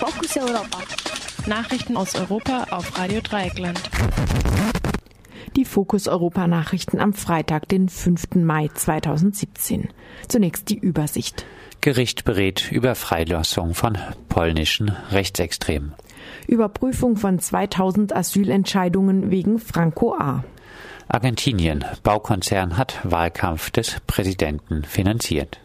Fokus Europa. Nachrichten aus Europa auf Radio Dreieckland. Die Fokus Europa Nachrichten am Freitag, den 5. Mai 2017. Zunächst die Übersicht. Gericht berät über Freilassung von polnischen Rechtsextremen. Überprüfung von 2000 Asylentscheidungen wegen Franco A. Argentinien. Baukonzern hat Wahlkampf des Präsidenten finanziert.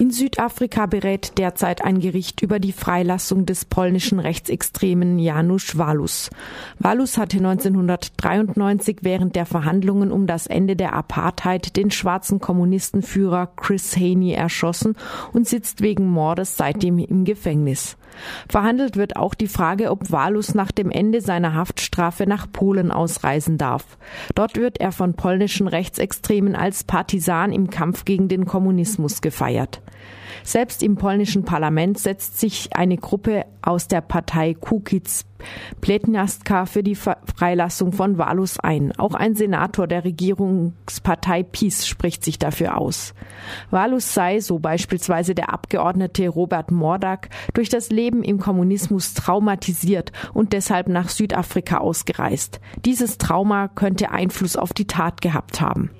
In Südafrika berät derzeit ein Gericht über die Freilassung des polnischen Rechtsextremen Janusz Walus. Walus hatte 1993 während der Verhandlungen um das Ende der Apartheid den schwarzen Kommunistenführer Chris Haney erschossen und sitzt wegen Mordes seitdem im Gefängnis. Verhandelt wird auch die Frage, ob Walus nach dem Ende seiner Haftstrafe nach Polen ausreisen darf. Dort wird er von polnischen Rechtsextremen als Partisan im Kampf gegen den Kommunismus gefeiert. Selbst im polnischen Parlament setzt sich eine Gruppe aus der Partei Kukiz Pletniastka für die Freilassung von Walus ein. Auch ein Senator der Regierungspartei PiS spricht sich dafür aus. Walus sei, so beispielsweise der Abgeordnete Robert Mordak, durch das Leben im Kommunismus traumatisiert und deshalb nach Südafrika ausgereist. Dieses Trauma könnte Einfluss auf die Tat gehabt haben.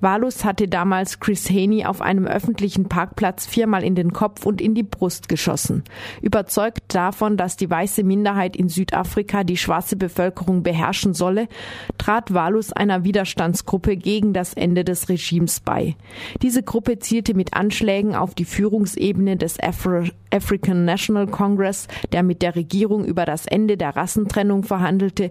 Walus hatte damals Chris Haney auf einem öffentlichen Parkplatz viermal in den Kopf und in die Brust geschossen. Überzeugt davon, dass die weiße Minderheit in Südafrika die schwarze Bevölkerung beherrschen solle, trat Walus einer Widerstandsgruppe gegen das Ende des Regimes bei. Diese Gruppe zielte mit Anschlägen auf die Führungsebene des Afro African National Congress, der mit der Regierung über das Ende der Rassentrennung verhandelte,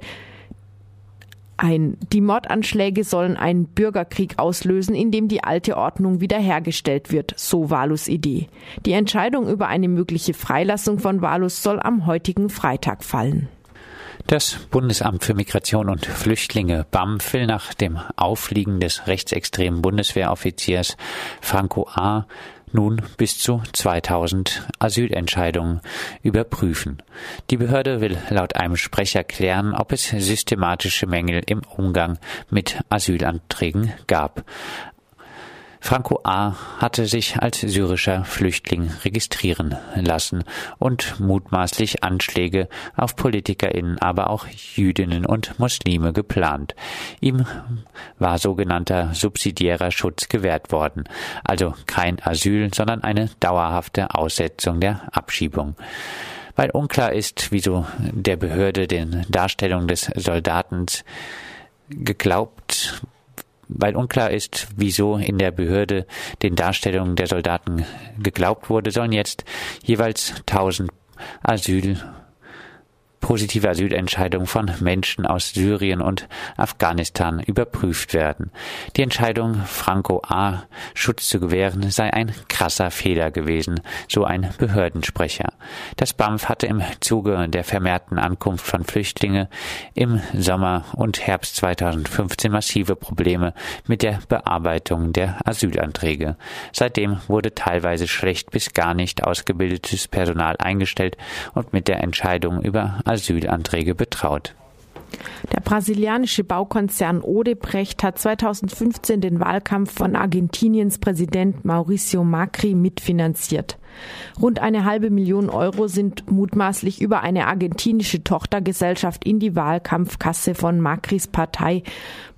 ein. Die Mordanschläge sollen einen Bürgerkrieg auslösen, in dem die alte Ordnung wiederhergestellt wird, so Walus Idee. Die Entscheidung über eine mögliche Freilassung von Walus soll am heutigen Freitag fallen. Das Bundesamt für Migration und Flüchtlinge BAMF will nach dem Auffliegen des rechtsextremen Bundeswehroffiziers Franco A nun bis zu 2000 Asylentscheidungen überprüfen. Die Behörde will laut einem Sprecher klären, ob es systematische Mängel im Umgang mit Asylanträgen gab. Franco A. hatte sich als syrischer Flüchtling registrieren lassen und mutmaßlich Anschläge auf PolitikerInnen, aber auch Jüdinnen und Muslime geplant. Ihm war sogenannter subsidiärer Schutz gewährt worden, also kein Asyl, sondern eine dauerhafte Aussetzung der Abschiebung weil unklar ist, wieso der Behörde den Darstellungen des Soldaten geglaubt weil unklar ist, wieso in der Behörde den Darstellungen der Soldaten geglaubt wurde, sollen jetzt jeweils 1000 Asyl positive Asylentscheidung von Menschen aus Syrien und Afghanistan überprüft werden. Die Entscheidung, Franco A. Schutz zu gewähren, sei ein krasser Fehler gewesen, so ein Behördensprecher. Das BAMF hatte im Zuge der vermehrten Ankunft von Flüchtlingen im Sommer und Herbst 2015 massive Probleme mit der Bearbeitung der Asylanträge. Seitdem wurde teilweise schlecht bis gar nicht ausgebildetes Personal eingestellt und mit der Entscheidung über Asylanträge betraut. Der brasilianische Baukonzern Odebrecht hat 2015 den Wahlkampf von Argentiniens Präsident Mauricio Macri mitfinanziert. Rund eine halbe Million Euro sind mutmaßlich über eine argentinische Tochtergesellschaft in die Wahlkampfkasse von Macris Partei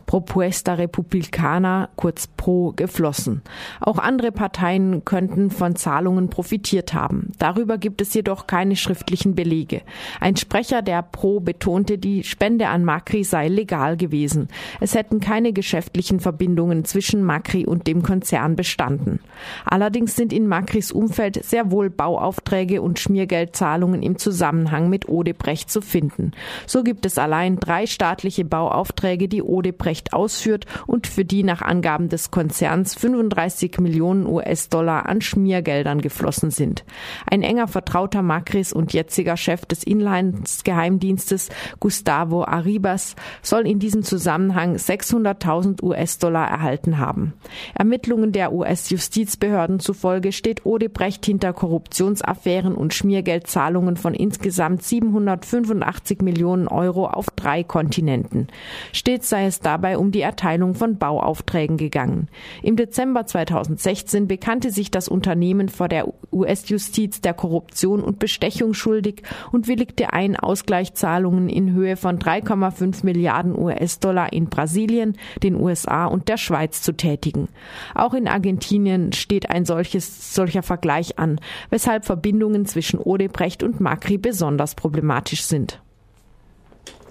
Propuesta Republicana, kurz PRO, geflossen. Auch andere Parteien könnten von Zahlungen profitiert haben. Darüber gibt es jedoch keine schriftlichen Belege. Ein Sprecher der PRO betonte, die Spende an Macri sei legal gewesen. Es hätten keine geschäftlichen Verbindungen zwischen Macri und dem Konzern bestanden. Allerdings sind in Macris Umfeld sehr wohl Bauaufträge und Schmiergeldzahlungen im Zusammenhang mit Odebrecht zu finden. So gibt es allein drei staatliche Bauaufträge, die Odebrecht Recht ausführt und für die nach Angaben des Konzerns 35 Millionen US-Dollar an Schmiergeldern geflossen sind. Ein enger Vertrauter Macris und jetziger Chef des Inlandsgeheimdienstes Gustavo Arribas soll in diesem Zusammenhang 600.000 US-Dollar erhalten haben. Ermittlungen der US-Justizbehörden zufolge steht Odebrecht hinter Korruptionsaffären und Schmiergeldzahlungen von insgesamt 785 Millionen Euro auf drei Kontinenten. Stets sei es dabei um die Erteilung von Bauaufträgen gegangen. Im Dezember 2016 bekannte sich das Unternehmen vor der US-Justiz der Korruption und Bestechung schuldig und willigte ein, Ausgleichszahlungen in Höhe von 3,5 Milliarden US-Dollar in Brasilien, den USA und der Schweiz zu tätigen. Auch in Argentinien steht ein solches, solcher Vergleich an, weshalb Verbindungen zwischen Odebrecht und Macri besonders problematisch sind.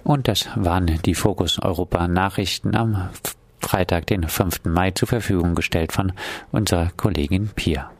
Und das waren die Fokus Europa Nachrichten am Freitag, den 5. Mai, zur Verfügung gestellt von unserer Kollegin Pia.